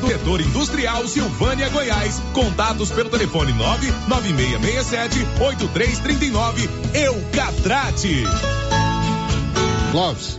setor industrial Silvânia, Goiás. Contatos pelo telefone 99667 8339. Eucatrate. Clóvis,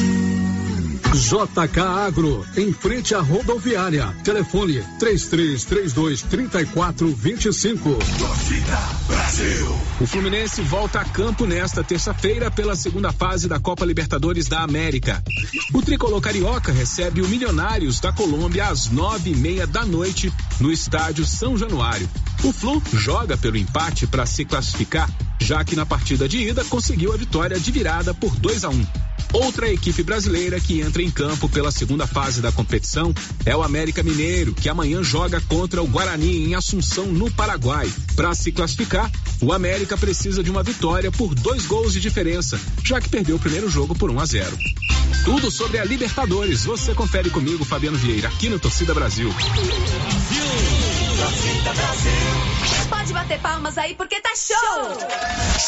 JK Agro, em frente à rodoviária. Telefone 3332 3425. Torcida Brasil. O Fluminense volta a campo nesta terça-feira pela segunda fase da Copa Libertadores da América. O tricolor carioca recebe o Milionários da Colômbia às nove e meia da noite no estádio São Januário. O Flu joga pelo empate para se classificar, já que na partida de ida conseguiu a vitória de virada por 2 a 1. Um. Outra equipe brasileira que entra em campo pela segunda fase da competição é o América Mineiro, que amanhã joga contra o Guarani em Assunção, no Paraguai. Para se classificar, o América precisa de uma vitória por dois gols de diferença, já que perdeu o primeiro jogo por 1 a 0. Tudo sobre a Libertadores, você confere comigo, Fabiano Vieira, aqui no Torcida Brasil. Torcida Brasil. Pode bater palmas aí porque tá show!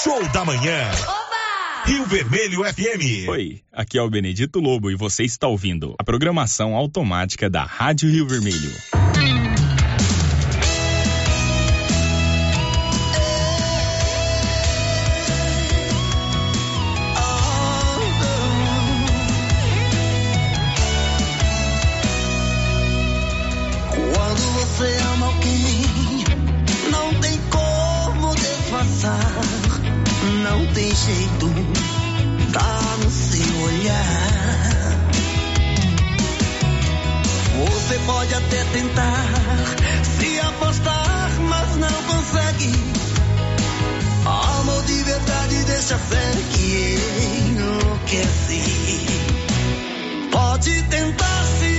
Show da manhã. Oba! Rio Vermelho FM. Oi, aqui é o Benedito Lobo e você está ouvindo a programação automática da Rádio Rio Vermelho. Quando você ama alguém, não tem como disfarçar, não tem jeito, Você pode até tentar se afastar, mas não consegue. Amor de verdade deixa fé que enlouquece. Pode tentar se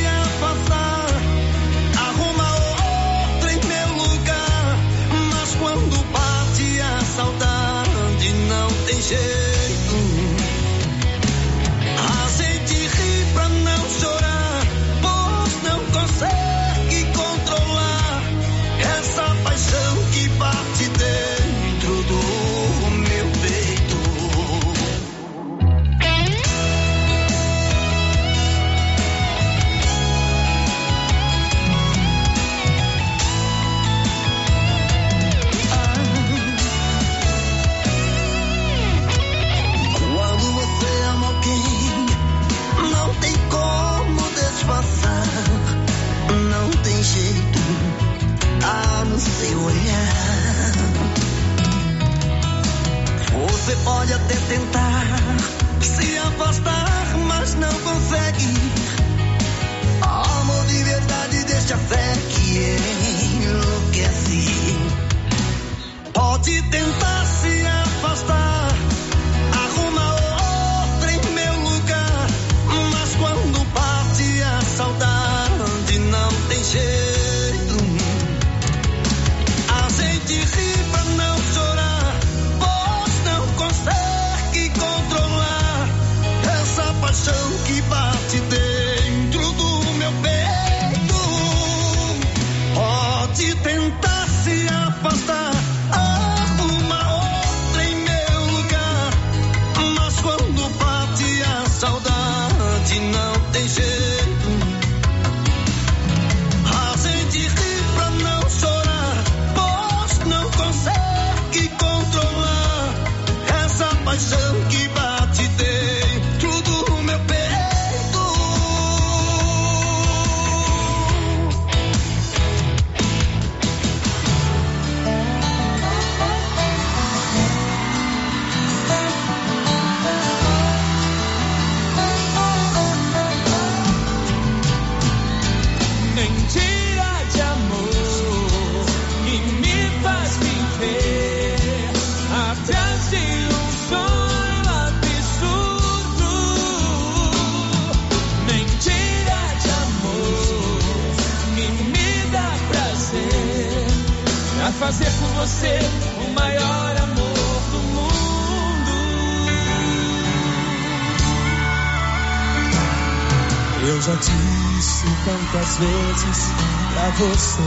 você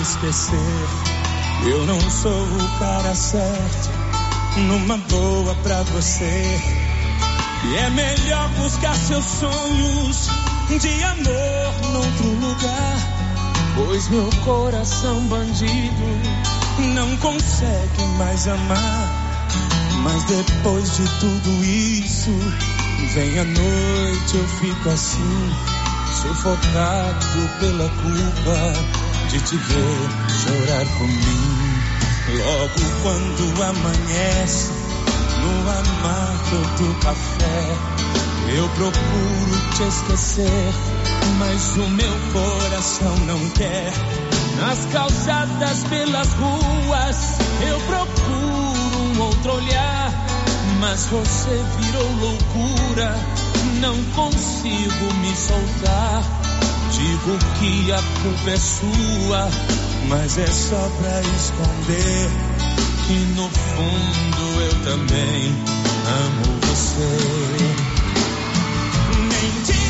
esquecer. Eu não sou o cara certo, numa boa pra você. E é melhor buscar seus sonhos de amor noutro lugar. Pois meu coração bandido não consegue mais amar. Mas depois de tudo isso, vem a noite, eu fico assim, sufocado pela culpa de te ver chorar por mim. Logo quando amanhece, no amargo do café, eu procuro te esquecer, mas o meu coração não quer. Nas calçadas pelas ruas, eu procuro um outro olhar, mas você virou loucura, não consigo me soltar. Digo que a culpa é sua, mas é só pra esconder que no fundo eu também amo você. Mentira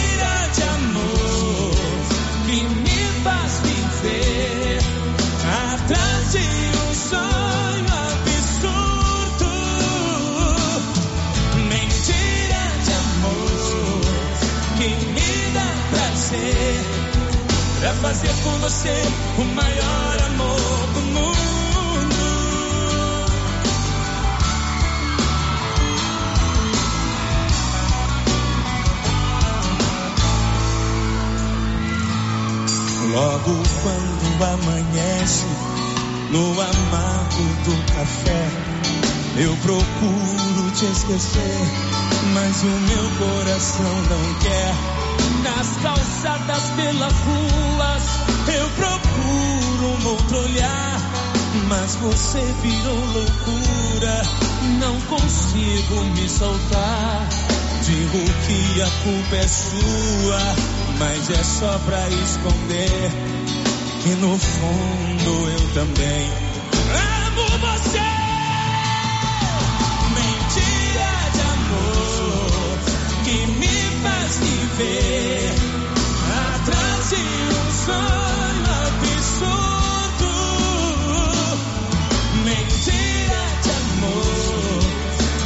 pra fazer com você o maior amor do mundo. Logo quando amanhece, no amargo do café, eu procuro te esquecer, mas o meu coração não quer. Nas calçadas pelas ruas, eu procuro um outro olhar, mas você virou loucura, não consigo me soltar. Digo que a culpa é sua, mas é só pra esconder que no fundo eu também viver atrás de um sonho absurdo. Mentira de amor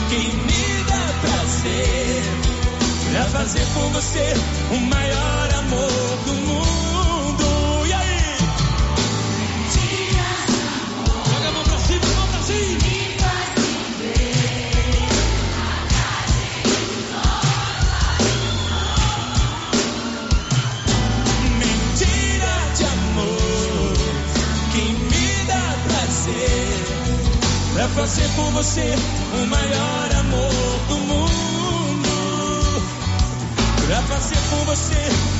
que me dá prazer pra fazer com você o maior amor do mundo. Fazer com você o maior amor do mundo. Pra fazer com você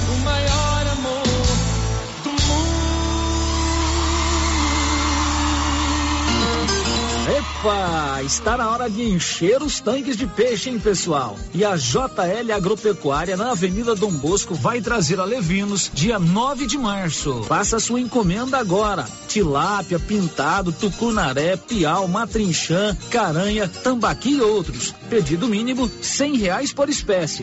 Epa, está na hora de encher os tanques de peixe, hein, pessoal? E a JL Agropecuária na Avenida Dom Bosco vai trazer a Levinos dia 9 de março. Faça sua encomenda agora. Tilápia, pintado, tucunaré, piau, matrinchã, caranha, tambaqui e outros. Pedido mínimo cem reais por espécie.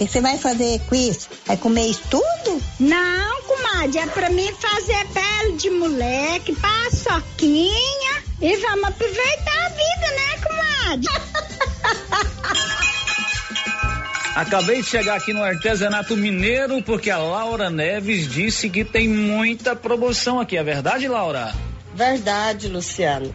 O que você vai fazer com isso? Vai comer isso tudo? Não, comadre, é pra mim fazer pele de moleque, paçoquinha e vamos aproveitar a vida, né, comadre? Acabei de chegar aqui no artesanato mineiro porque a Laura Neves disse que tem muita promoção aqui. É verdade, Laura? Verdade, Luciano.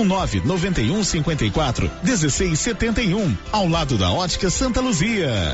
991 54 1671, ao lado da Ótica Santa Luzia.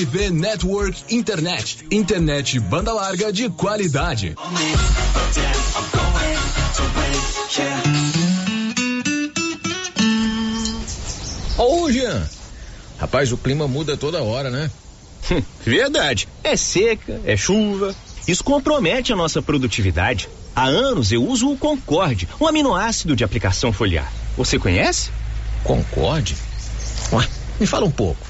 RV Network Internet. Internet banda larga de qualidade. Ô, Jean. Rapaz, o clima muda toda hora, né? Verdade. É seca, é chuva. Isso compromete a nossa produtividade. Há anos eu uso o Concorde, um aminoácido de aplicação foliar. Você conhece? Concorde? Ué, me fala um pouco.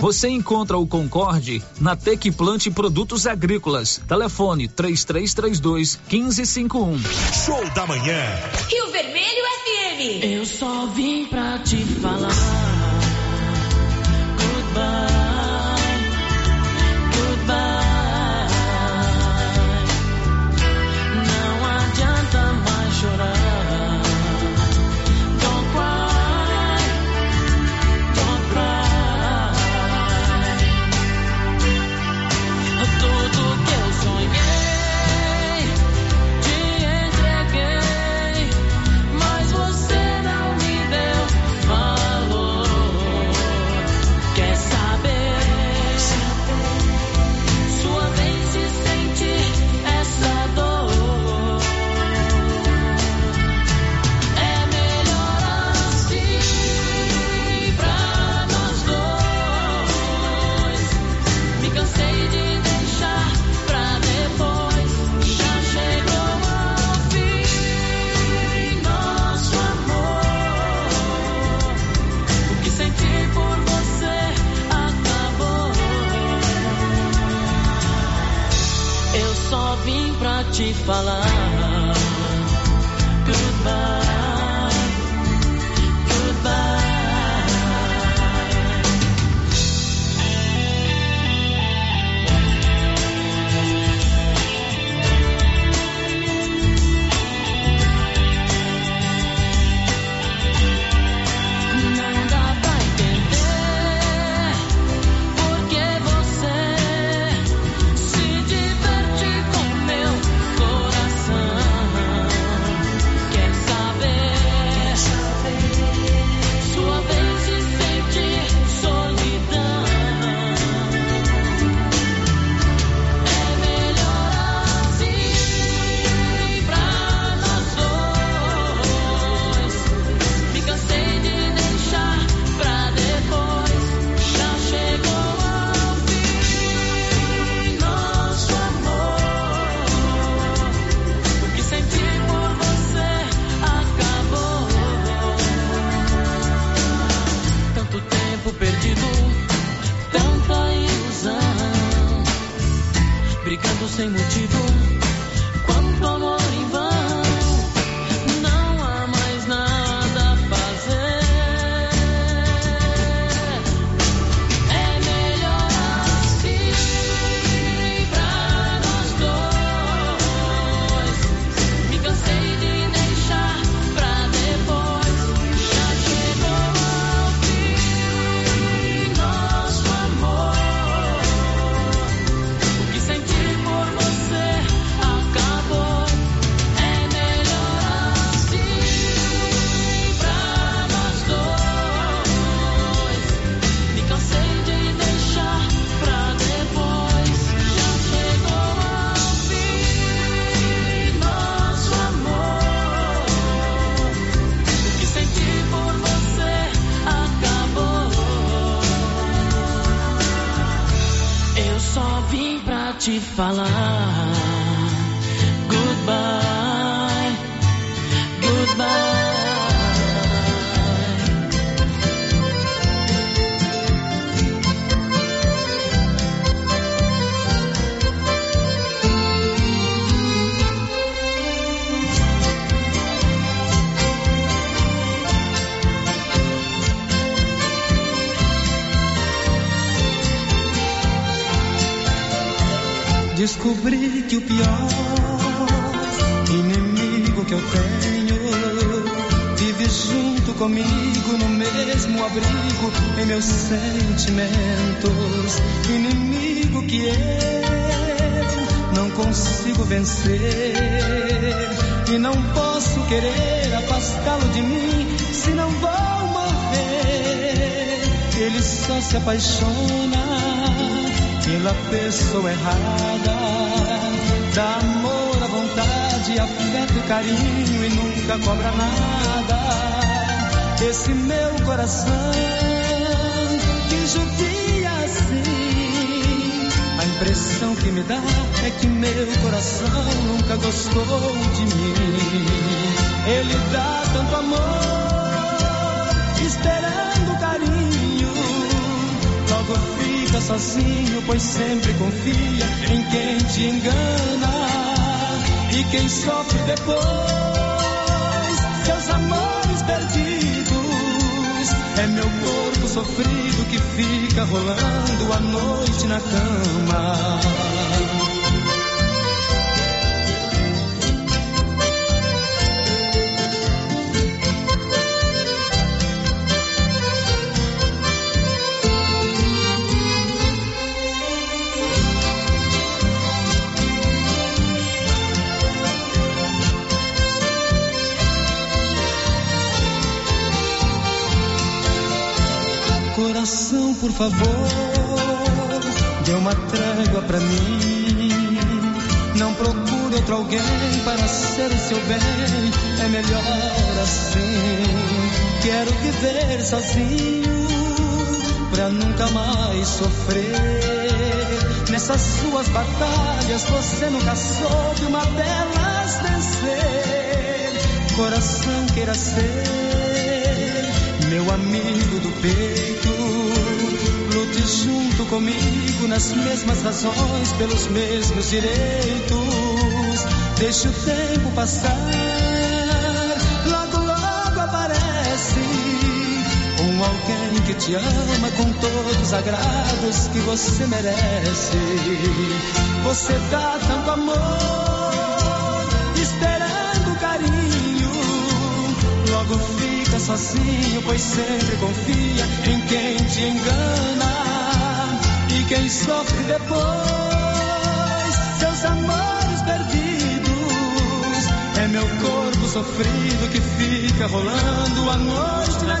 Você encontra o Concorde na Tec Plante Produtos Agrícolas. Telefone 3332 1551. Show da manhã. Rio Vermelho FM. Eu só vim pra te falar. Goodbye. Goodbye. Descobri que o pior inimigo que eu tenho comigo no mesmo abrigo em meus sentimentos. Inimigo que eu não consigo vencer. E não posso querer afastá-lo de mim, se não vou morrer. Ele só se apaixona pela pessoa errada. Dá amor à vontade, afeto e carinho e nunca cobra nada. Esse meu coração que judia assim. A impressão que me dá é que meu coração nunca gostou de mim. Ele dá tanto amor, esperando carinho. Logo fica sozinho, pois sempre confia em quem te engana. E quem sofre depois, seus amores perdidos. É meu corpo sofrido que fica rolando a noite na cama. Favor, dê uma trégua pra mim. Não procure outro alguém para ser o seu bem, é melhor assim. Quero viver sozinho pra nunca mais sofrer. Nessas suas batalhas você nunca soube uma delas vencer. Coração queira ser meu amigo do peito. Junto comigo nas mesmas razões, pelos mesmos direitos. Deixe o tempo passar, logo, logo aparece um alguém que te ama com todos os agrados que você merece. Você dá tanto amor, esperando carinho, logo fica sozinho, pois sempre confia em quem te engana. Quem sofre depois, seus amores perdidos. É meu corpo sofrido que fica rolando a noite na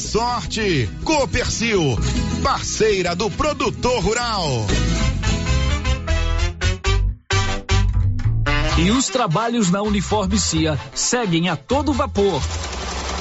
sorte. Copercil, parceira do produtor rural. E os trabalhos na Uniforme CIA seguem a todo vapor.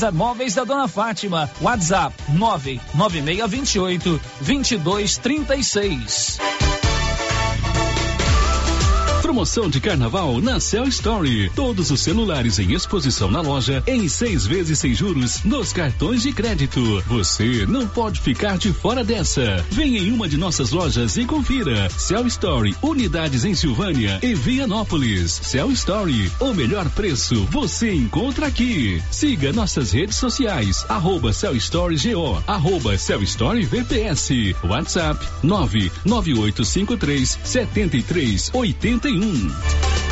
Casa Móveis da Dona Fátima. WhatsApp 99628 2236. Promoção de carnaval na Cell Story. Todos os celulares em exposição na loja em seis vezes sem juros nos cartões de crédito. Você não pode ficar de fora dessa. Venha em uma de nossas lojas e confira. Cell Story, unidades em Silvânia e Vianópolis. Cell Story, o melhor preço você encontra aqui. Siga nossas redes sociais, arroba Cell Story GO, arroba Cell Story VPS. WhatsApp 99853 7381 Hmm.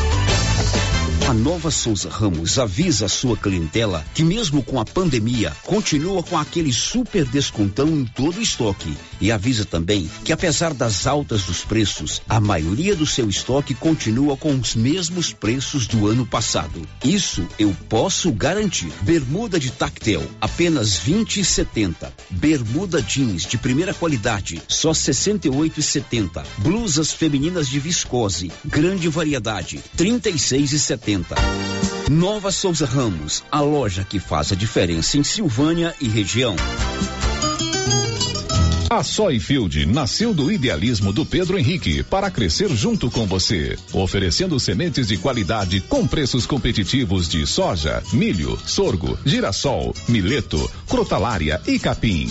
A Nova Souza Ramos avisa a sua clientela que mesmo com a pandemia, continua com aquele super descontão em todo o estoque. E avisa também que apesar das altas dos preços, a maioria do seu estoque continua com os mesmos preços do ano passado. Isso eu posso garantir. Bermuda de tactel, apenas 20 e 70. Bermuda jeans de primeira qualidade, só 68 e 70. Blusas femininas de viscose, grande variedade, 36 e 70. Nova Souza Ramos, a loja que faz a diferença em Silvânia e região. A Soyfield nasceu do idealismo do Pedro Henrique para crescer junto com você, oferecendo sementes de qualidade com preços competitivos de soja, milho, sorgo, girassol, mileto, crotalária e capim.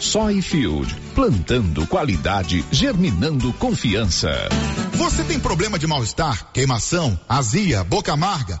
Soyfield, plantando qualidade, germinando confiança. Você tem problema de mal-estar, queimação, azia, boca amarga,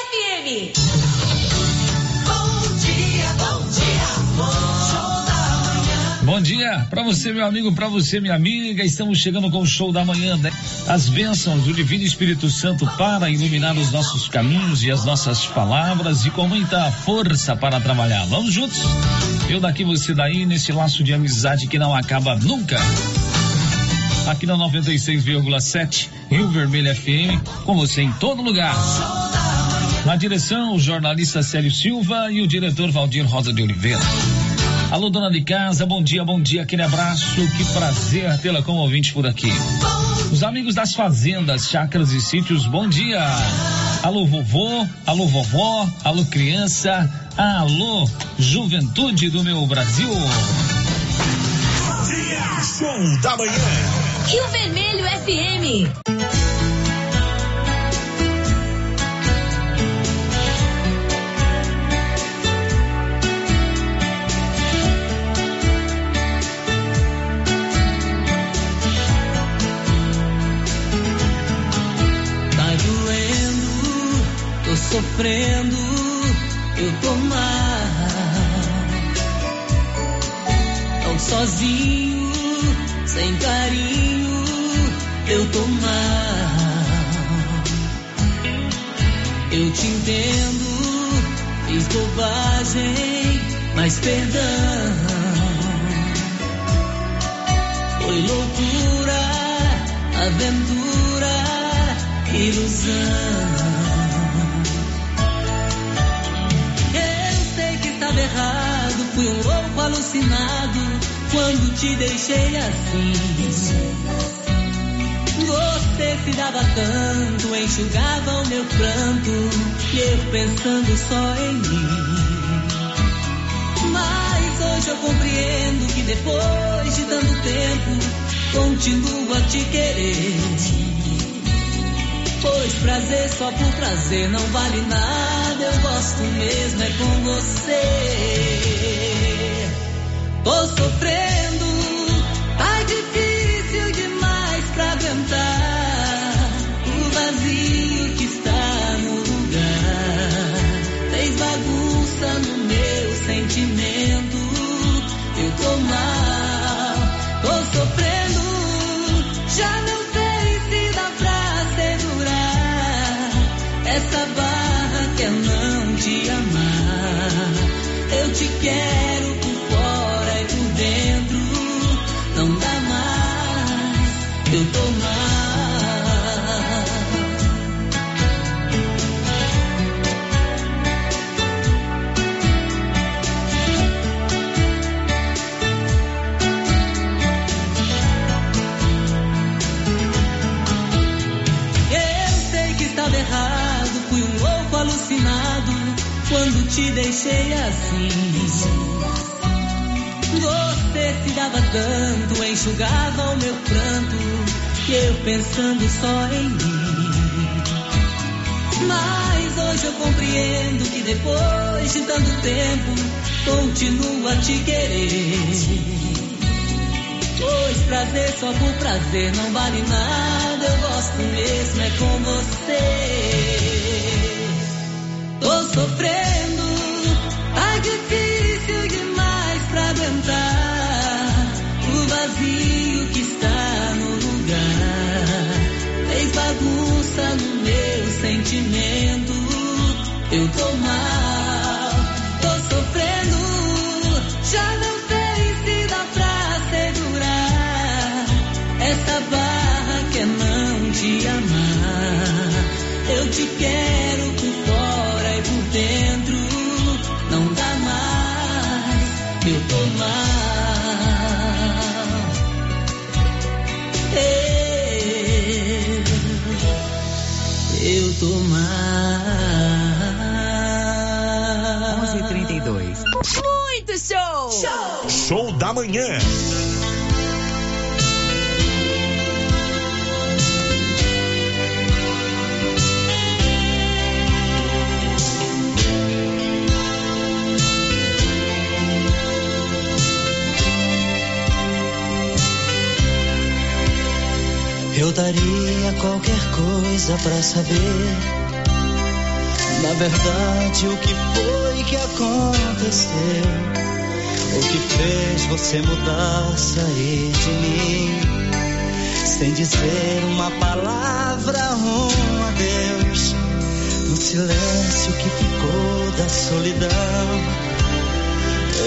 FM. Bom dia para você, meu amigo, para você, minha amiga. Estamos chegando com o show da manhã, né? As bênçãos do Divino Espírito Santo para iluminar os nossos caminhos e as nossas palavras e com muita força para trabalhar. Vamos juntos? Eu daqui, você daí, nesse laço de amizade que não acaba nunca. Aqui na 96,7 Rio Vermelho FM, com você em todo lugar. Na direção, o jornalista Célio Silva e o diretor Valdir Rosa de Oliveira. Alô, dona de casa, bom dia, bom dia, aquele abraço, que prazer tê-la como ouvinte por aqui. Os amigos das fazendas, chácaras e sítios, bom dia. Alô, vovô, alô, vovó, alô, criança, alô, juventude do meu Brasil. Bom dia, show da manhã. Rio Vermelho FM. Sofrendo, eu tô mal. Tão sozinho, sem carinho, eu tô mal. Eu te entendo, fiz bobagem, mas perdão. Foi loucura, aventura, ilusão. Estava errado, fui um louco alucinado quando te deixei assim. Você se dava tanto, enxugava o meu pranto, e eu pensando só em mim. Mas hoje eu compreendo que depois de tanto tempo, continuo a te querer. Pois prazer só por prazer não vale nada, eu gosto mesmo é com você. Tô sofrendo, quero por fora e por dentro, não dá mais, eu tô mal. Te deixei assim. Se dava tanto, enxugava o meu pranto, e eu pensando só em mim. Mas hoje eu compreendo que depois de tanto tempo, continuo a te querer. Pois prazer só por prazer não vale nada, eu gosto mesmo é com você. Te quero por fora e por dentro, não dá mais, eu tô mal. Eu, eu tô mal. 11:32. Muito show! Show! Show da manhã. Eu daria qualquer coisa pra saber. Na verdade, o que foi que aconteceu? O que fez você mudar, sair de mim? Sem dizer uma palavra, um adeus. No silêncio que ficou da solidão.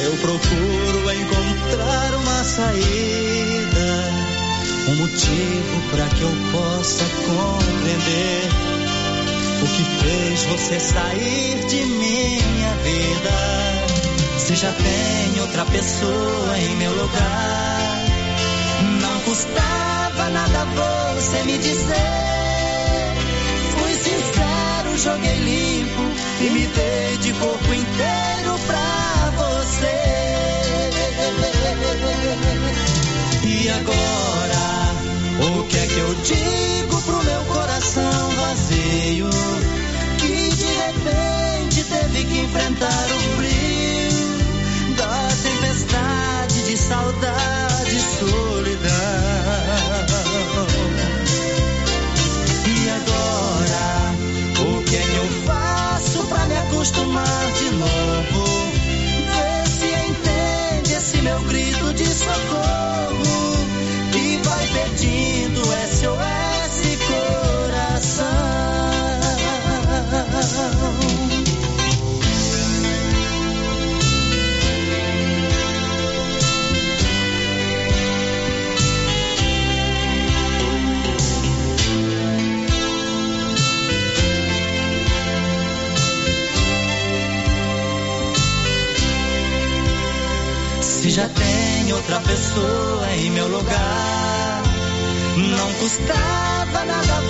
Eu procuro encontrar uma saída um motivo para que eu possa compreender o que fez você sair de minha vida. Se já tem outra pessoa em meu lugar, não custava nada você me dizer. Fui sincero, joguei limpo e me dei de corpo inteiro pra você. E agora, eu digo pro meu coração vazio? Que de repente teve que enfrentar o frio da tempestade de saudade e solidão. E agora, o que é que eu faço pra me acostumar outra pessoa em meu lugar. Não custava nada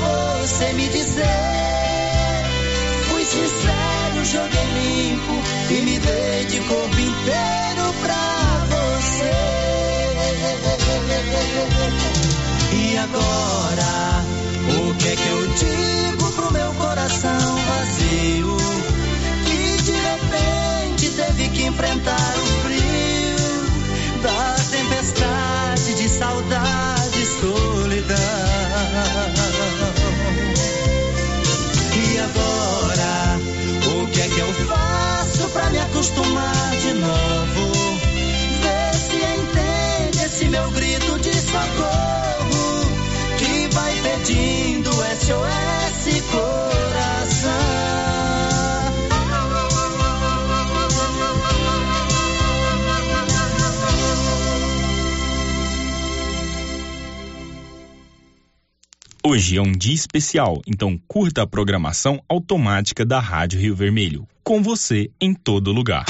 você me dizer. Fui sincero, joguei limpo e me dei de corpo inteiro pra você. E agora, o que é que eu digo pro meu coração vazio? Que de repente teve que enfrentar o acostumar de novo. Vê se entende esse meu grito de socorro. Hoje é um dia especial, então curta a programação automática da Rádio Rio Vermelho. Com você em todo lugar.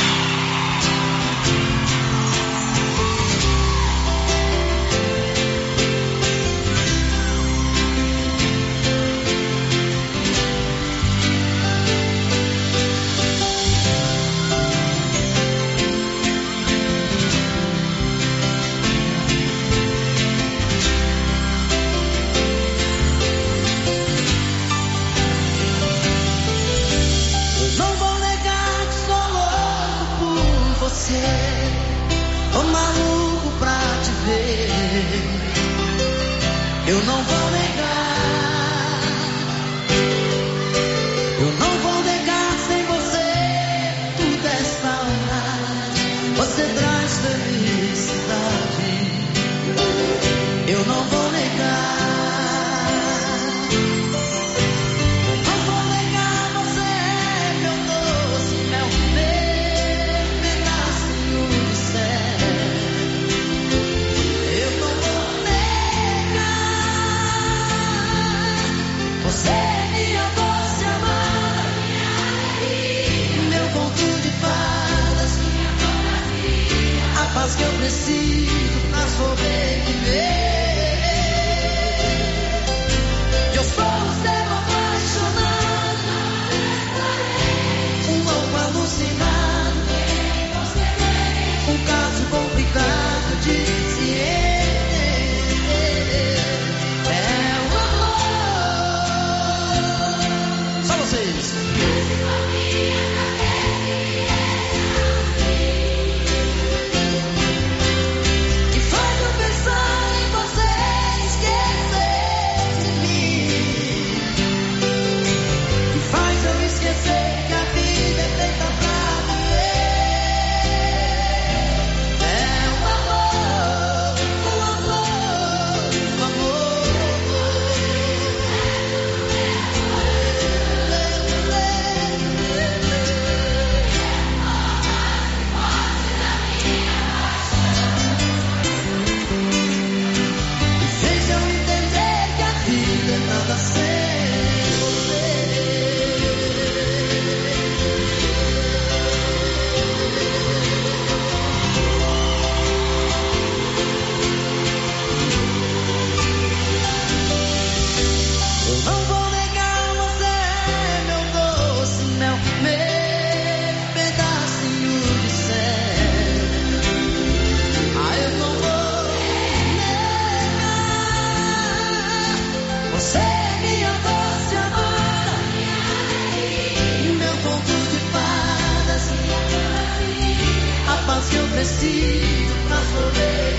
parecido pra rolê.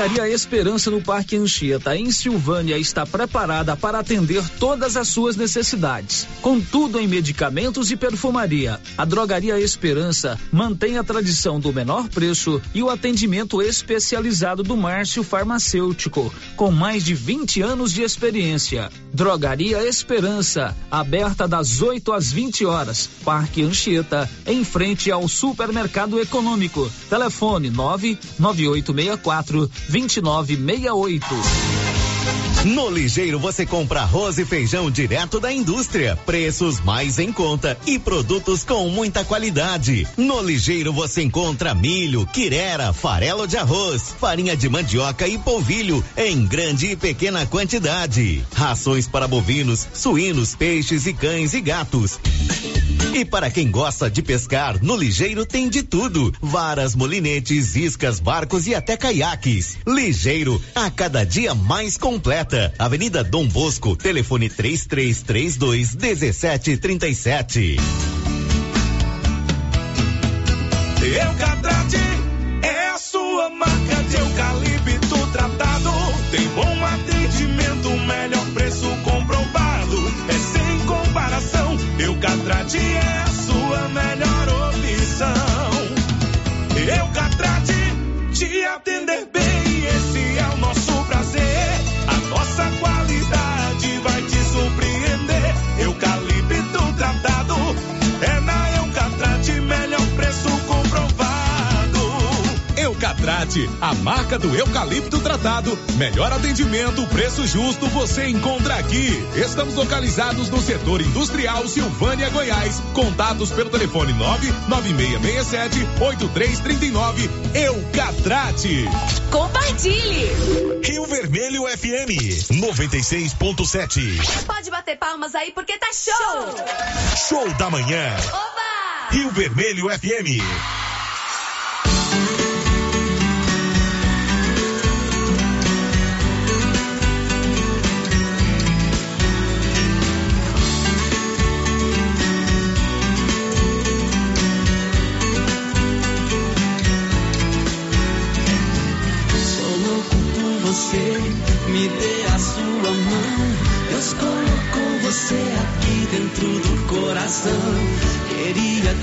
A Drogaria Esperança no Parque Anchieta, em Silvânia, está preparada para atender todas as suas necessidades. Com tudo em medicamentos e perfumaria, a Drogaria Esperança mantém a tradição do menor preço e o atendimento especializado do Márcio Farmacêutico, com mais de 20 anos de experiência. Drogaria Esperança, aberta das 8 às 20 horas. Parque Anchieta, em frente ao Supermercado Econômico. Telefone 99864 2968. No Ligeiro você compra arroz e feijão direto da indústria, preços mais em conta e produtos com muita qualidade. No Ligeiro você encontra milho, quirera, farelo de arroz, farinha de mandioca e polvilho em grande e pequena quantidade. Rações para bovinos, suínos, peixes e cães e gatos. E para quem gosta de pescar, no Ligeiro tem de tudo: varas, molinetes, iscas, barcos e até caiaques. Ligeiro, a cada dia mais completa. Avenida Dom Bosco, telefone 3332 1737. Eucatrate A marca do eucalipto tratado. Melhor atendimento, preço justo, você encontra aqui. Estamos localizados no setor industrial Silvânia, Goiás. Contatos pelo telefone 99667 8339. Eucatrate. Compartilhe! Rio Vermelho FM 96.7. Pode bater palmas aí porque tá show! Show da manhã. Oba! Rio Vermelho FM.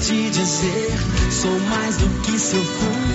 Te dizer, sou mais do que seu fã.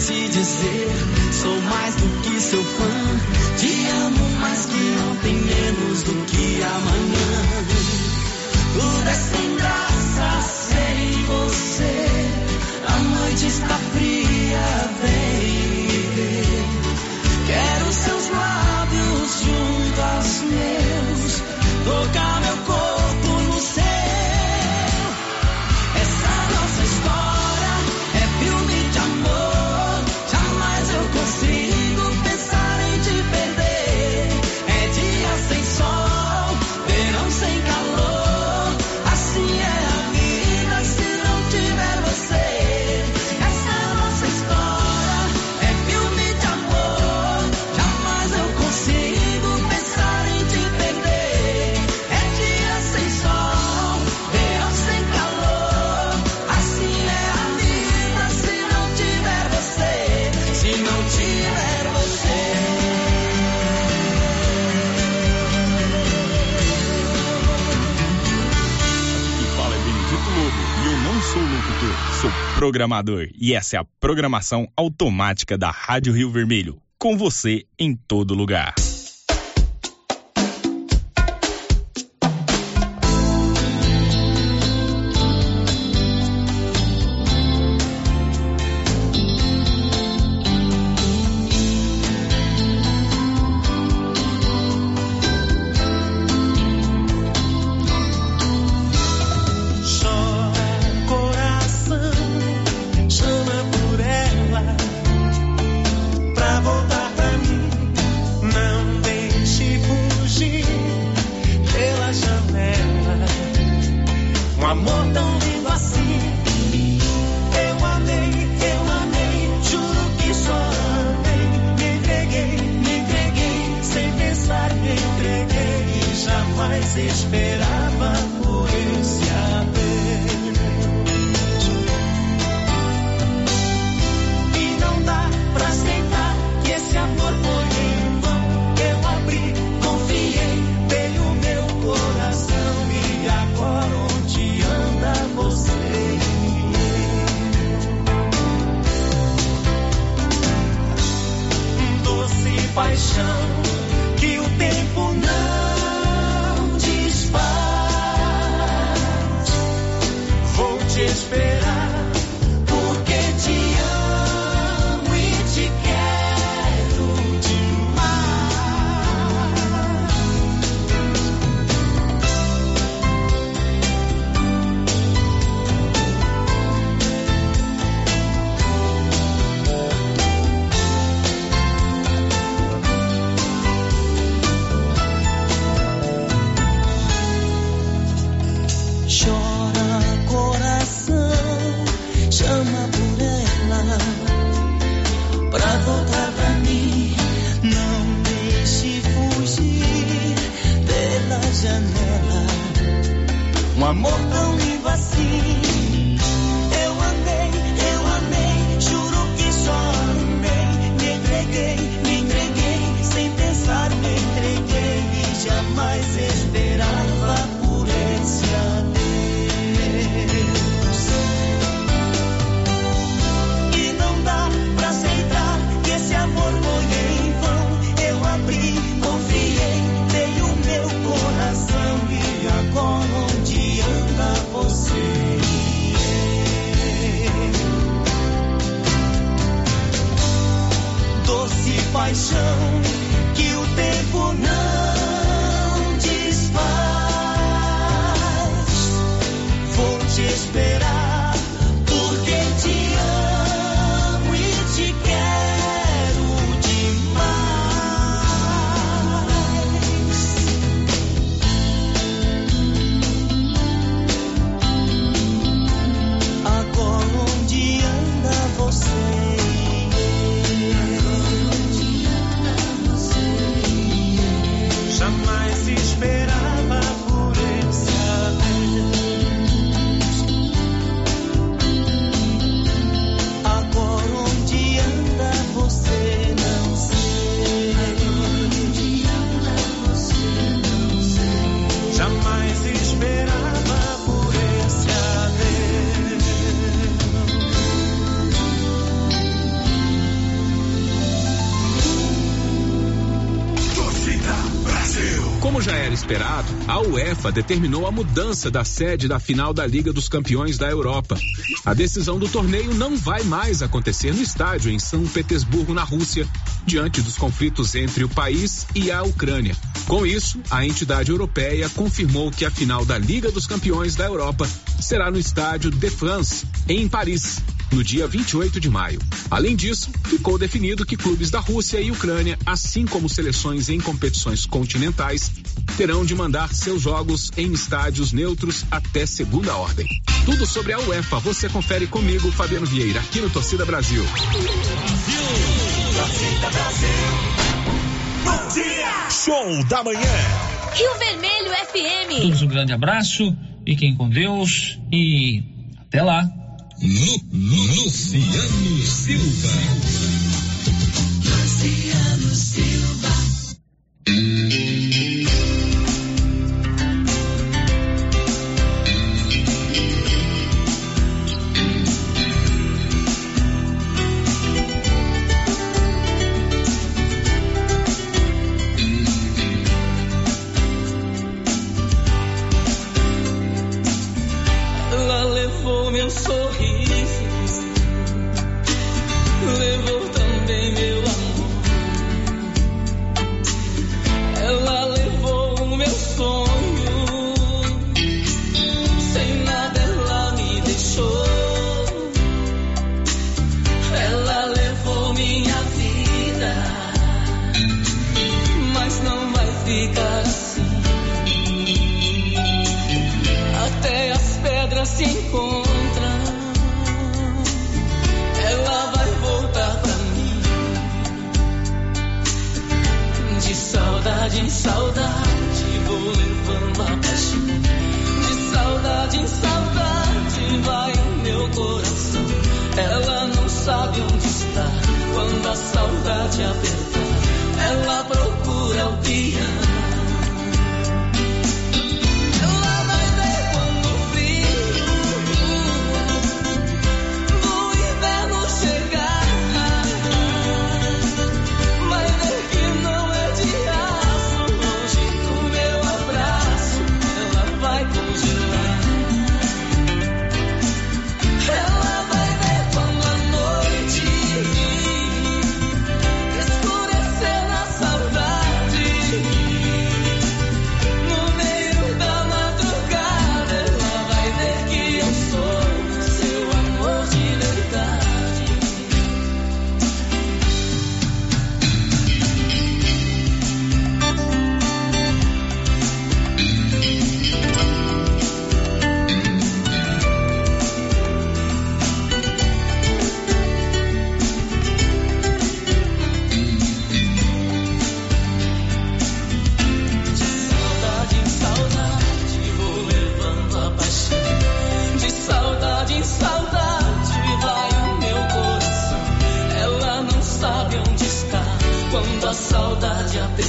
Te dizer, sou mais do que seu fã. Programador e essa é a programação automática da Rádio Rio Vermelho. Com você em todo lugar. UEFA determinou a mudança da sede da final da Liga dos Campeões da Europa. A decisão do torneio não vai mais acontecer no estádio em São Petersburgo, na Rússia, diante dos conflitos entre o país e a Ucrânia. Com isso, a entidade europeia confirmou que a final da Liga dos Campeões da Europa será no estádio De France, em Paris, no dia 28 de maio. Além disso, ficou definido que clubes da Rússia e Ucrânia, assim como seleções em competições continentais, terão de mandar seus jogos em estádios neutros até segunda ordem. Tudo sobre a UEFA você confere comigo, Fabiano Vieira, aqui no Torcida Brasil. Torcida Brasil. Bom dia. Show da manhã. Rio Vermelho FM. Todos um grande abraço, fiquem com Deus e até lá. Lu, Lu, Luciano Silva. Luciano Silva. Saudade apertar.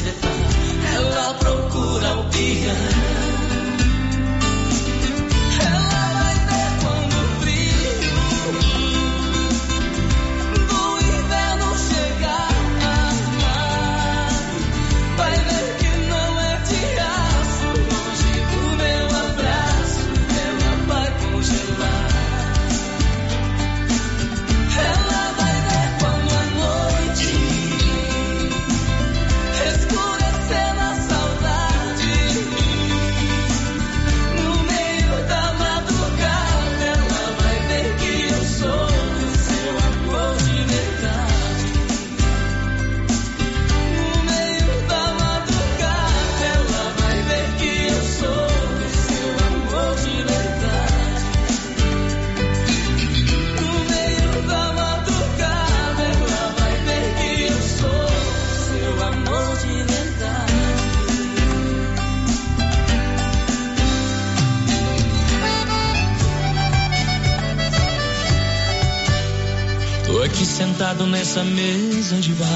Sentado nessa mesa de bar.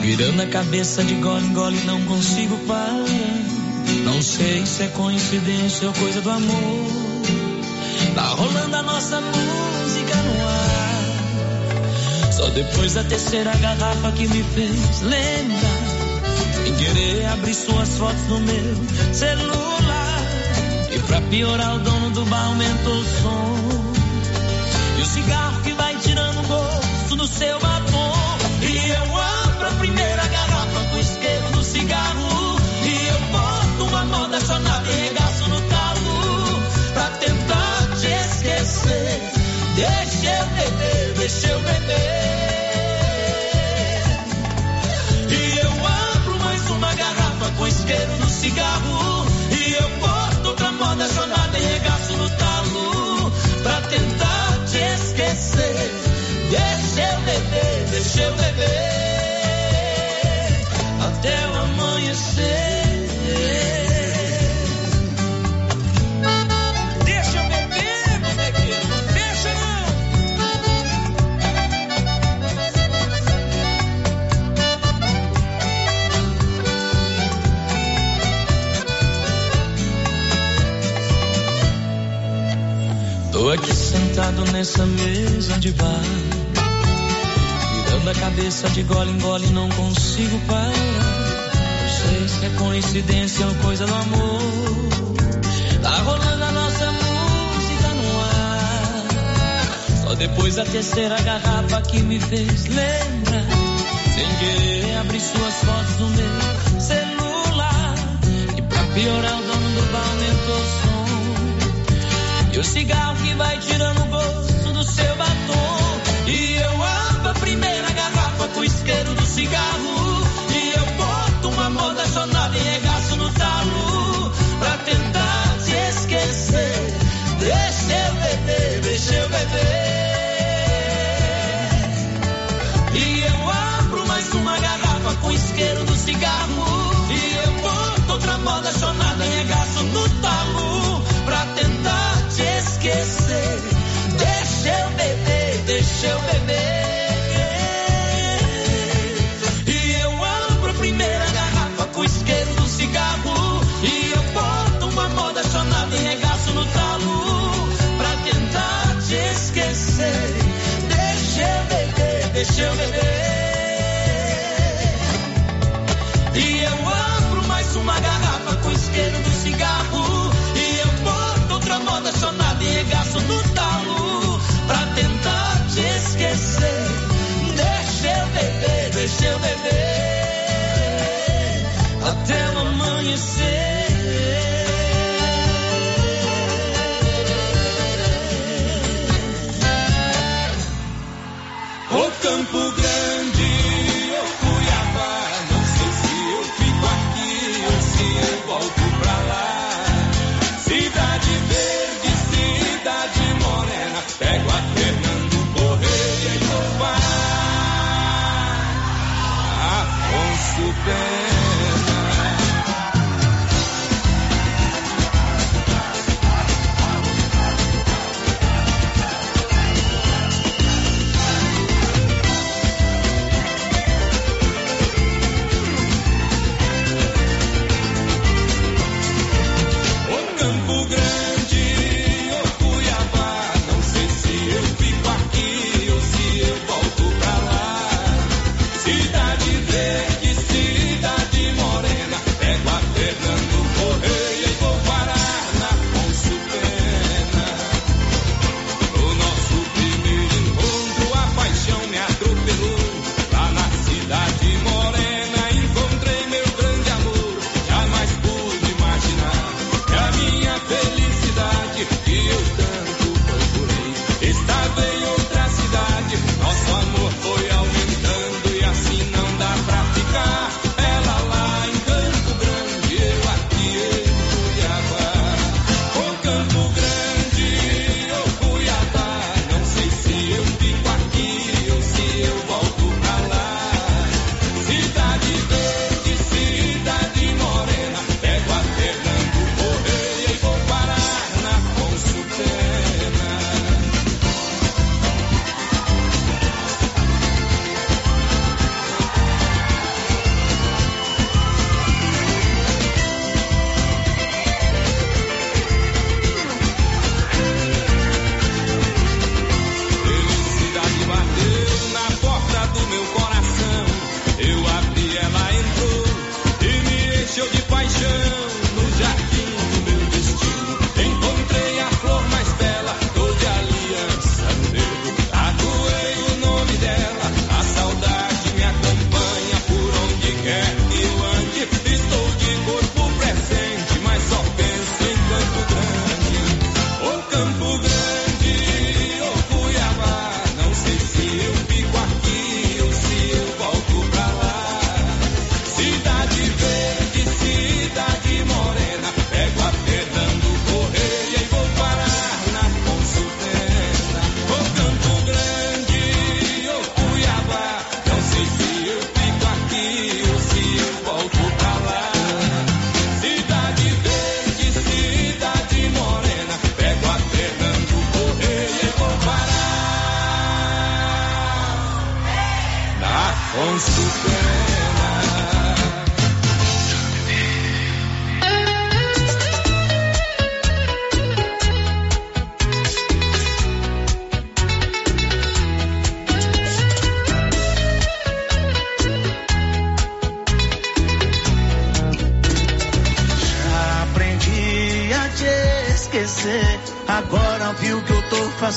Virando a cabeça de gole em gole, não consigo parar. Não sei se é coincidência ou coisa do amor. Tá rolando a nossa música no ar. Só depois da terceira garrafa que me fez lembrar. Sem querer abrir suas fotos no meu celular. E pra piorar, o dono do bar aumentou o som. Seu batom. E eu abro a primeira garrafa com isqueiro do cigarro. E eu boto uma moda sonata e regaço no talo. Pra tentar te esquecer. Deixa eu beber, deixa eu beber. E eu abro mais uma garrafa com isqueiro no nessa mesa de bar. Virando a cabeça de gole em gole, não consigo parar. Não sei se é coincidência ou coisa do amor. Tá rolando a nossa música no ar. Só depois da terceira garrafa que me fez lembrar. Sem querer abrir suas fotos no meu celular. E pra piorar, o dono do bar aumentou o som. E o cigarro que vai tirando o seu batom. E eu amo a primeira garrafa com isqueiro do cigarro. se eu beber. E eu abro mais uma garrafa com isqueiro do cigarro. E eu boto outra moda chonada e regaço no talo. Pra tentar te esquecer. Deixa eu beber, deixa eu beber. Até o amanhecer.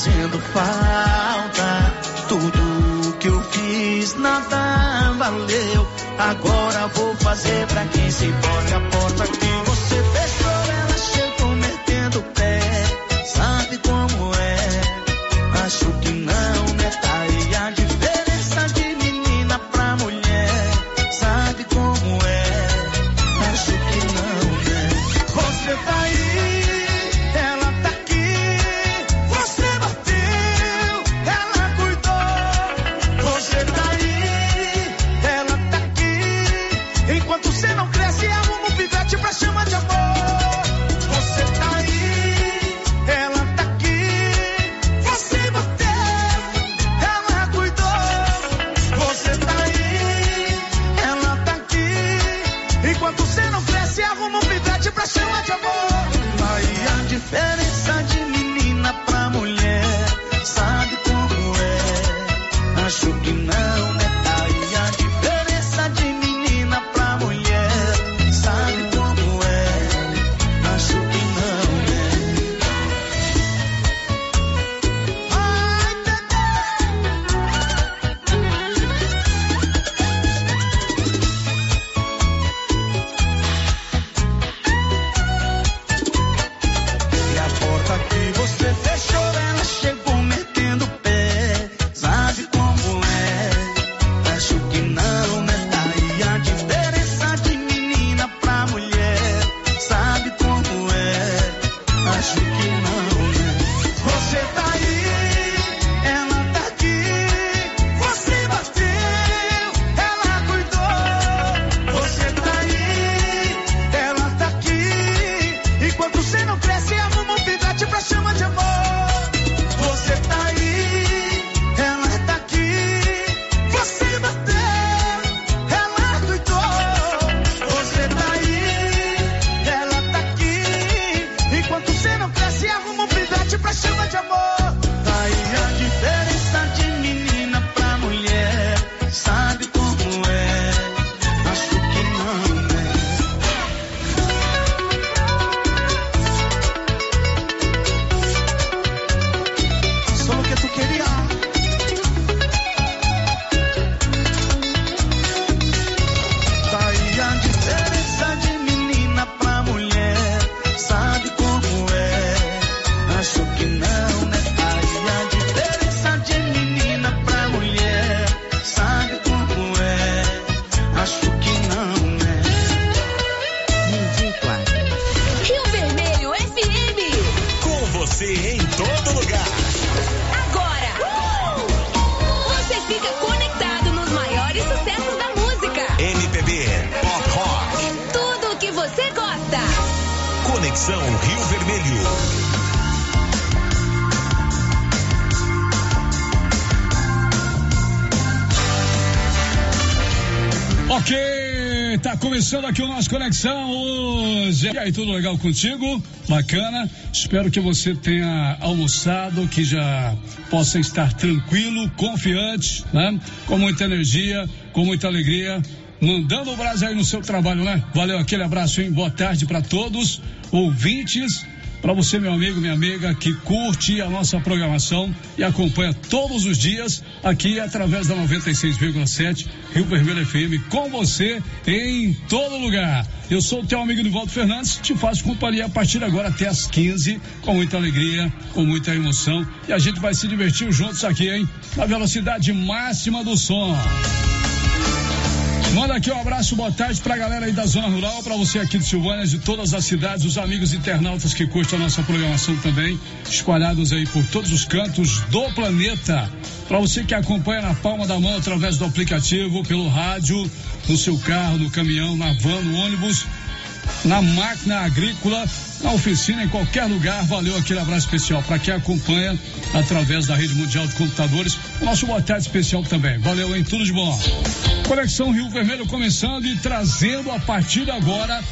Fazendo falta. Ok, tá começando aqui o nosso Conexão hoje. E aí, tudo legal contigo? Bacana. Espero que você tenha almoçado, que já possa estar tranquilo, confiante, né? Com muita energia, com muita alegria. Mandando o Brasil aí no seu trabalho, né? Valeu, aquele abraço, hein? Boa tarde para todos, ouvintes. Para você, meu amigo, minha amiga, que curte a nossa programação e acompanha todos os dias aqui através da 96,7 Rio Vermelho FM, com você em todo lugar. Eu sou o teu amigo Nivaldo Fernandes, te faço companhia a partir agora até as 15, com muita alegria, com muita emoção. E a gente vai se divertir juntos aqui, hein? Na velocidade máxima do som. Manda aqui um abraço, boa tarde pra galera aí da zona rural, pra você aqui de Silvânia, de todas as cidades, os amigos internautas que curtem a nossa programação também, espalhados aí por todos os cantos do planeta. Pra você que acompanha na palma da mão através do aplicativo, pelo rádio, no seu carro, no caminhão, na van, no ônibus, na máquina agrícola, na oficina, em qualquer lugar. Valeu aquele abraço especial para quem acompanha através da rede mundial de computadores. O nosso boa tarde especial também. Valeu, hein? Tudo de bom. Conexão Rio Vermelho começando e trazendo a partir de agora.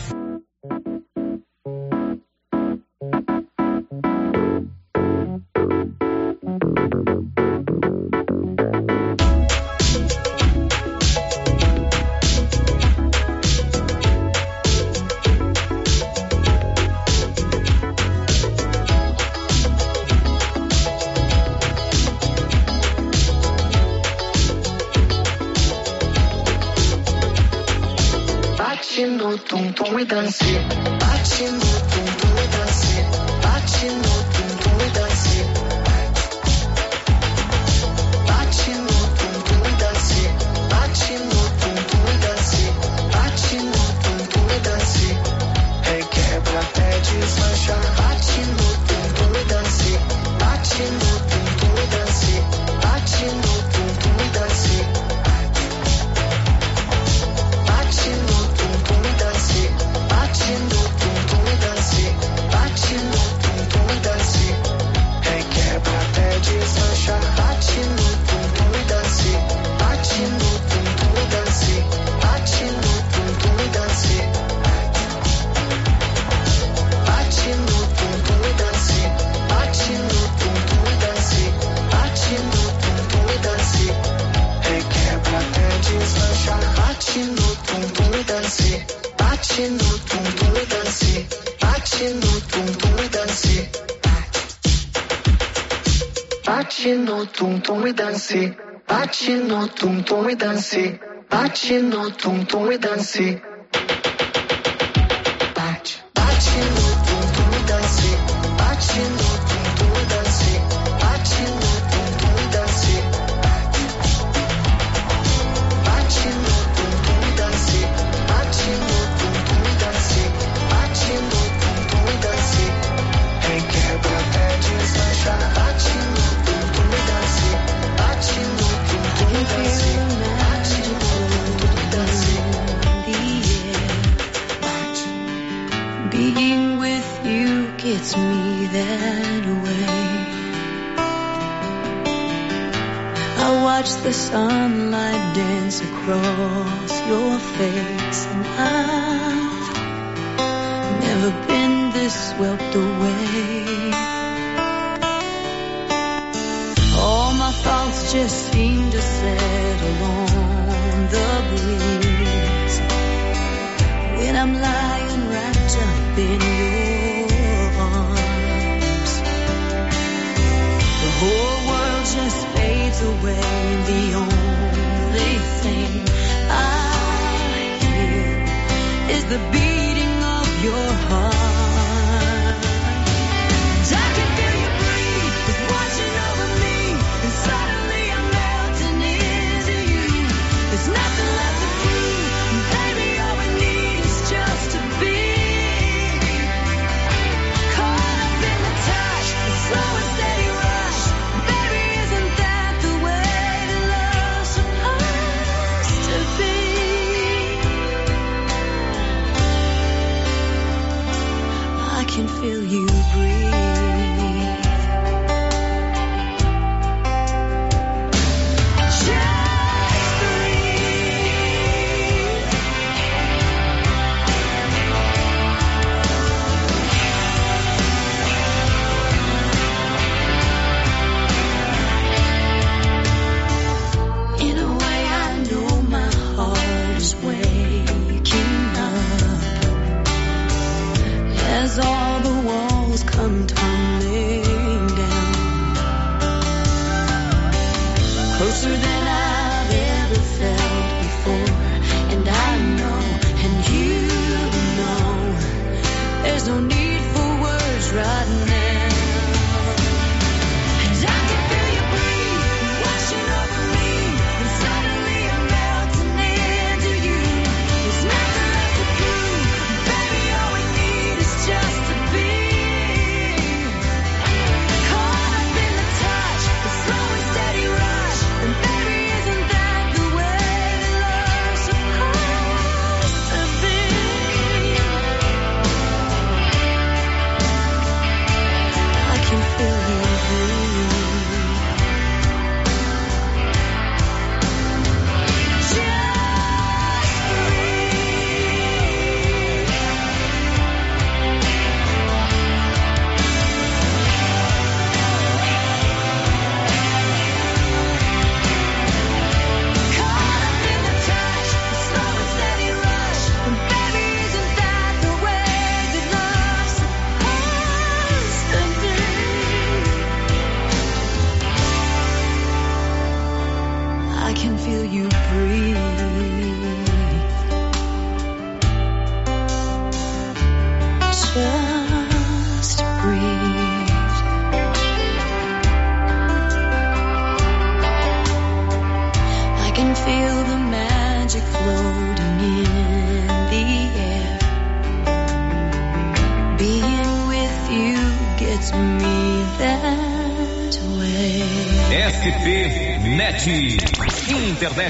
tum tum e dance, bate no tum tum e dance, bate no tum tum e dance.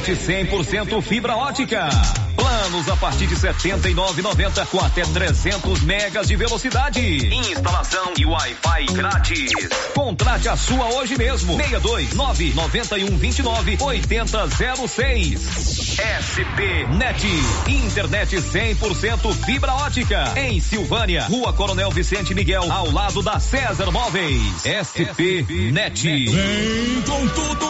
Internet 100% fibra ótica. Planos a partir de R$ 79,90 com até 300 megas de velocidade. Instalação e Wi-Fi grátis. Contrate a sua hoje mesmo. 62 991 29 8006. SP Net. Internet 100% fibra ótica. Em Silvânia, Rua Coronel Vicente Miguel, ao lado da César Móveis. SP Net. Vem com tudo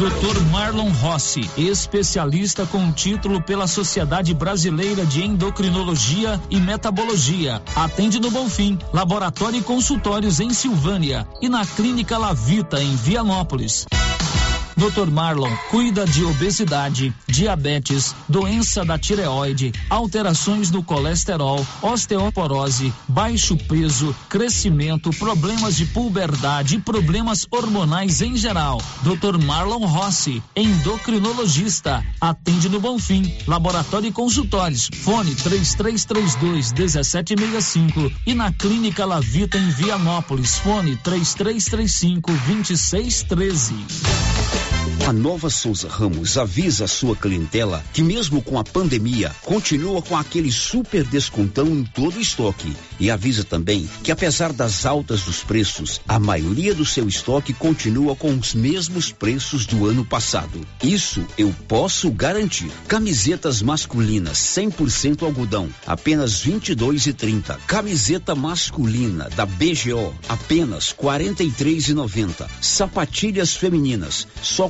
Dr. Marlon Rossi, especialista com título pela Sociedade Brasileira de Endocrinologia e Metabologia. Atende no Bonfim, laboratório e consultórios em Silvânia e na Clínica Lavita em Vianópolis. Dr. Marlon cuida de obesidade, diabetes, doença da tireoide, alterações no colesterol, osteoporose, baixo peso, crescimento, problemas de puberdade e problemas hormonais em geral. Dr. Marlon Rossi, endocrinologista, atende no Bonfim, laboratório e consultórios. Fone 3332 1765 e na Clínica Lavita em Vianópolis. Fone 3335 2613. A Nova Souza Ramos avisa a sua clientela que mesmo com a pandemia, continua com aquele super descontão em todo o estoque. E avisa também que apesar das altas dos preços, a maioria do seu estoque continua com os mesmos preços do ano passado. Isso eu posso garantir. Camisetas masculinas 100% algodão, apenas 22 e 30. Camiseta masculina da BGO, apenas 43 e 90. Sapatilhas femininas, só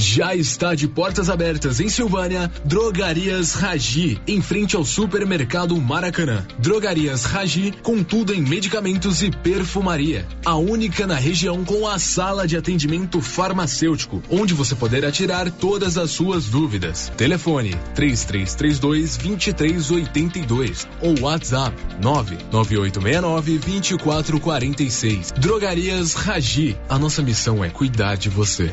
Já está de portas abertas em Silvânia, Drogarias Ragi, em frente ao supermercado Maracanã. Drogarias Ragi, com tudo em medicamentos e perfumaria. A única na região com a sala de atendimento farmacêutico, onde você poderá tirar todas as suas dúvidas. Telefone 3332 2382 ou WhatsApp 99869 2446. Drogarias Ragi, a nossa missão é cuidar de você.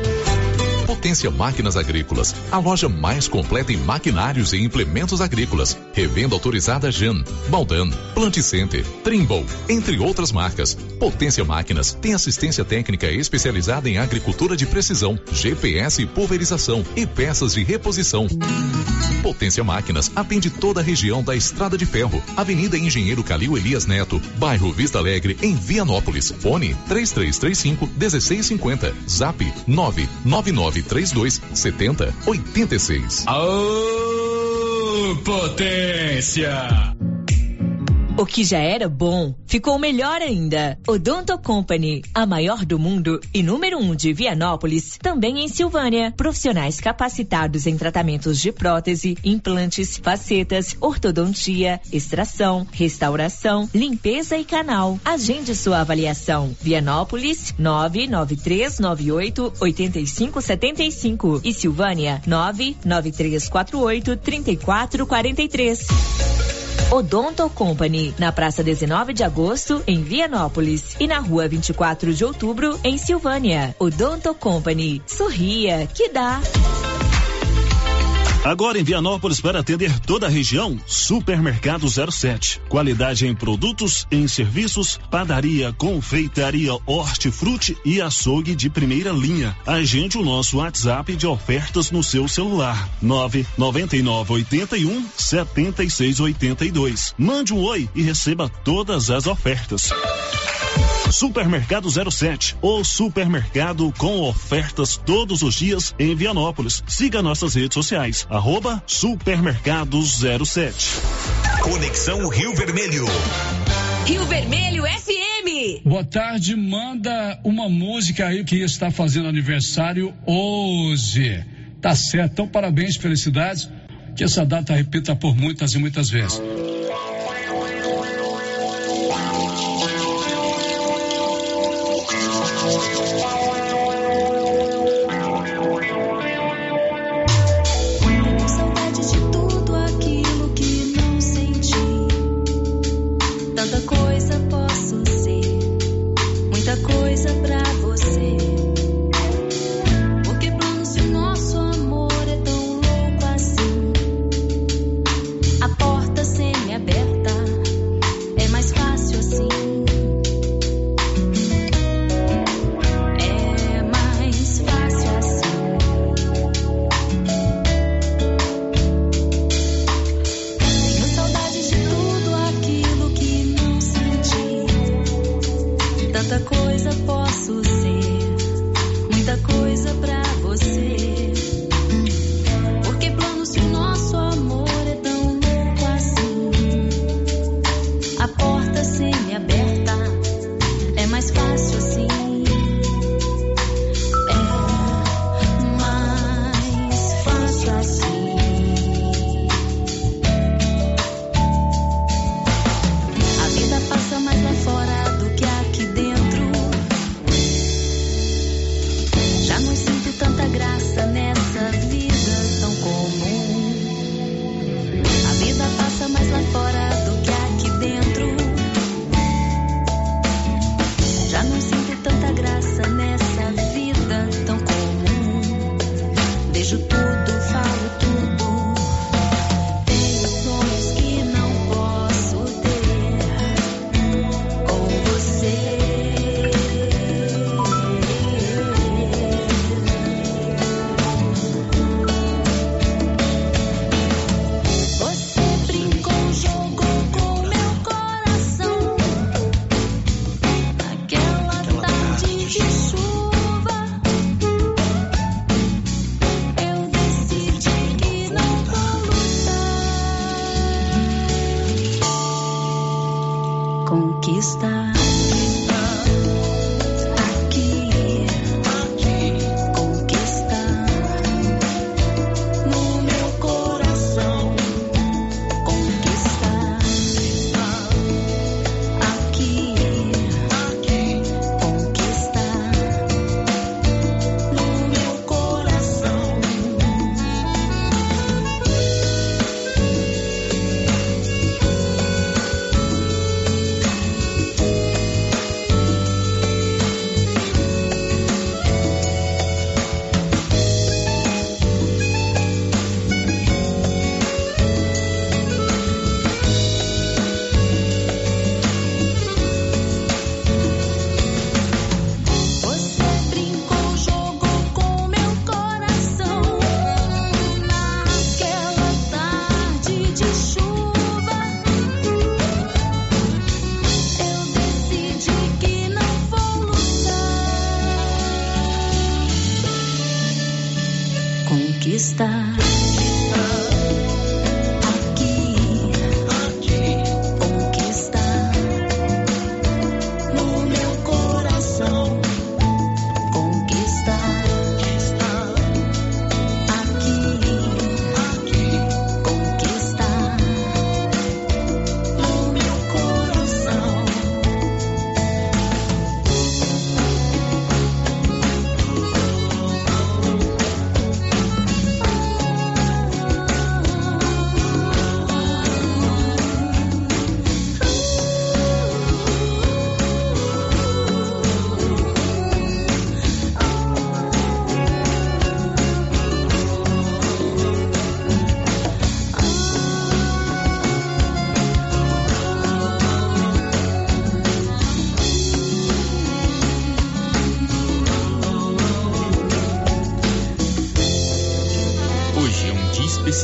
Potência Máquinas Agrícolas, a loja mais completa em maquinários e implementos agrícolas. Revenda autorizada Jan, Baldan, Plant Center, Trimble, entre outras marcas. Potência Máquinas tem assistência técnica especializada em agricultura de precisão, GPS e pulverização e peças de reposição. Potência Máquinas atende toda a região da Estrada de Ferro, Avenida Engenheiro Calil Elias Neto, bairro Vista Alegre, em Vianópolis. Fone 3335 1650. Zap 99932 7086. Ô, potência! O que já era bom, ficou melhor ainda. Odonto Company, a maior do mundo e número um de Vianópolis, também em Silvânia. Profissionais capacitados em tratamentos de prótese, implantes, facetas, ortodontia, extração, restauração, limpeza e canal. Agende sua avaliação. Vianópolis, 99398 8575 e Silvânia, 99348 3443. Odonto Company, na Praça 19 de Agosto, em Vianópolis, e na Rua 24 de Outubro, em Silvânia. Odonto Company. Sorria, que dá. Agora em Vianópolis para atender toda a região, Supermercado 07. Qualidade em produtos, em serviços, padaria, confeitaria, hortifruti e açougue de primeira linha. Agende o nosso WhatsApp de ofertas no seu celular. 99981 7682. Mande um oi e receba todas as ofertas. Supermercado 07, o supermercado com ofertas todos os dias em Vianópolis. Siga nossas redes sociais, arroba Supermercado 07. Conexão Rio Vermelho. Rio Vermelho FM. Boa tarde, manda uma música aí que está fazendo aniversário hoje. Tá certo, então parabéns, felicidades. Que essa data repita por muitas e muitas vezes.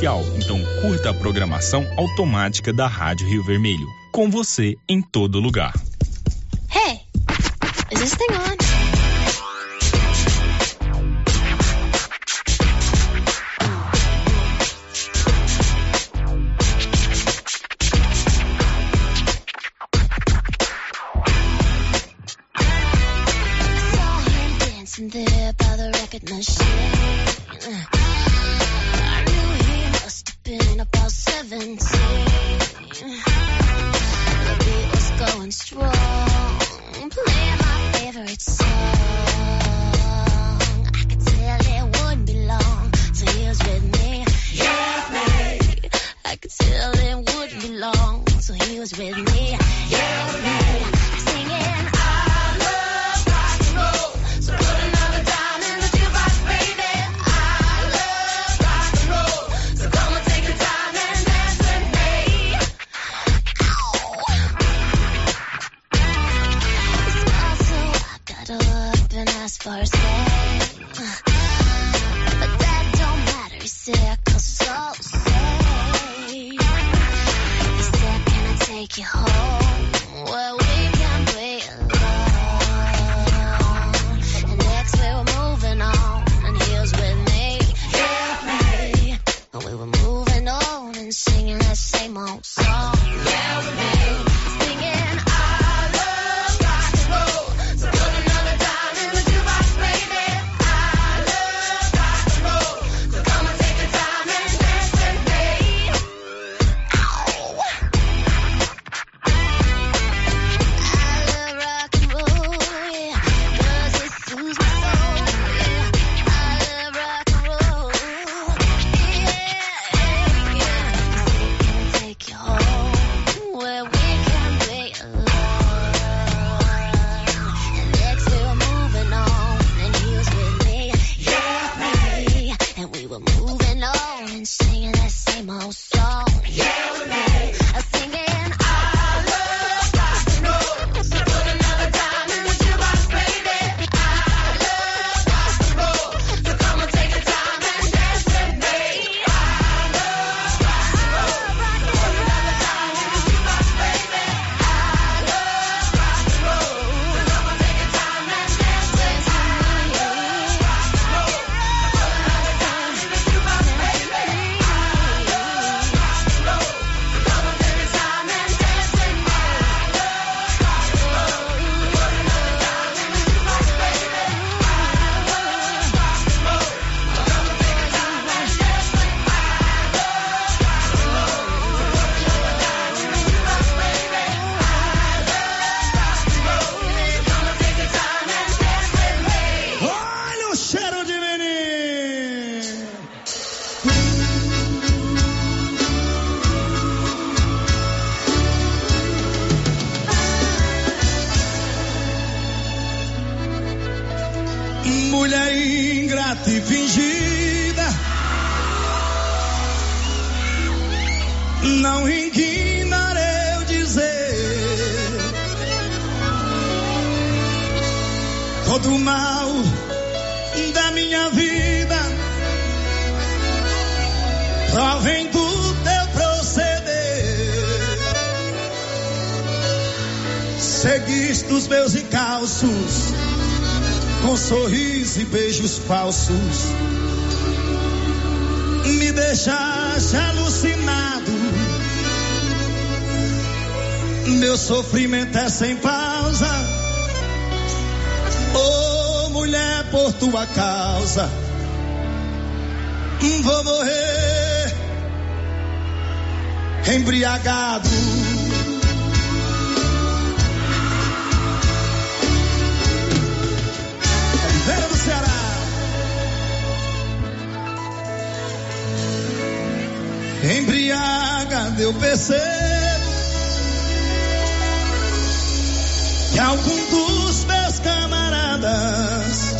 então curta a programação automática da Rádio Rio Vermelho. Com você em todo lugar. Hey, is this thing on? e beijos falsos me deixaste alucinado. Meu sofrimento é sem pausa. Oh, mulher, por tua causa, vou morrer embriagado. madrugada eu percebo que algum dos meus camaradas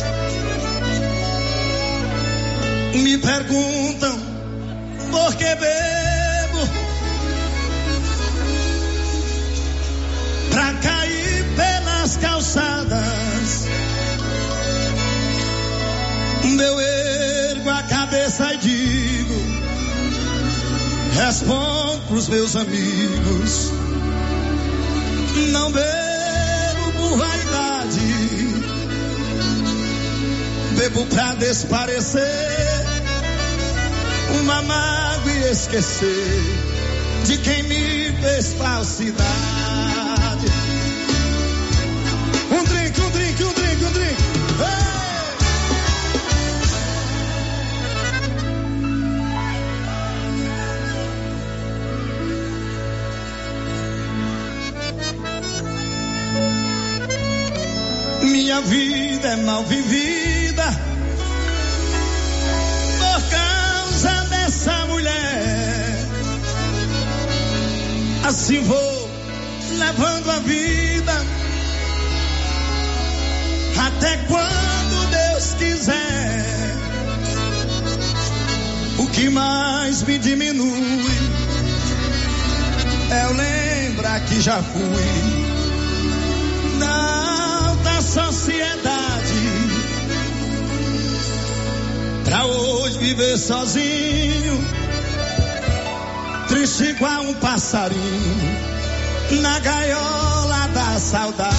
me perguntam por que bebo pra cair pelas calçadas. Eu ergo a cabeça e digo responde pros meus amigos. Não bebo por vaidade. Bebo pra desparecer. Uma mágoa e esquecer de quem me fez falsidade. Mal vivida por causa dessa mulher. Assim vou levando a vida até quando Deus quiser. O que mais me diminui é eu lembrar que já fui pra hoje viver sozinho, triste igual um passarinho na gaiola da saudade.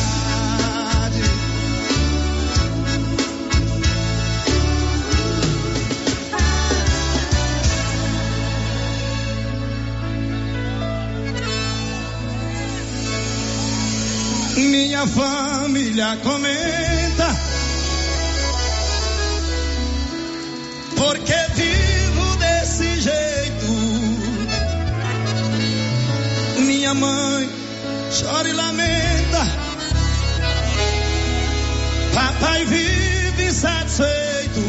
Minha família comenta Minha mãe chora e lamenta. Papai vive satisfeito.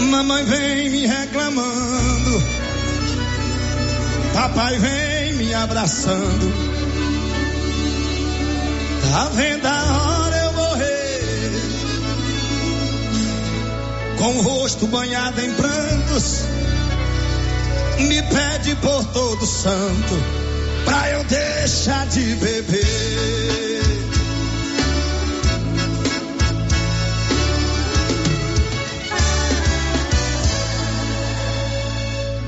Mamãe vem me reclamando. Papai vem me abraçando. Tá vendo a hora eu morrer? Com o rosto banhado em prantos, me pede por todo santo pra eu deixar de beber.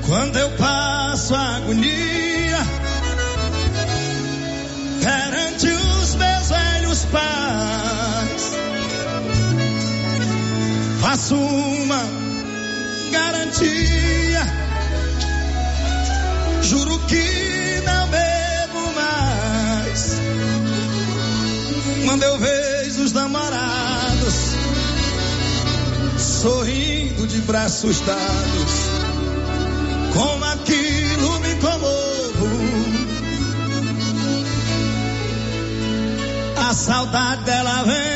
Quando eu passo a agonia perante os meus velhos pais, faço uma garantia, Quando eu vejo os namorados sorrindo de braços dados com aquilo me comovo. A saudade dela vem